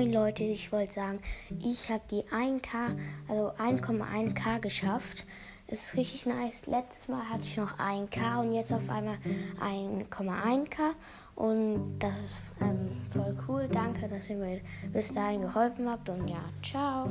Moin Leute, ich wollte sagen, ich habe die 1K, also 1,1K geschafft. Es ist richtig nice. Letztes Mal hatte ich noch 1K und jetzt auf einmal 1,1K. Und das ist ähm, voll cool. Danke, dass ihr mir bis dahin geholfen habt. Und ja, ciao.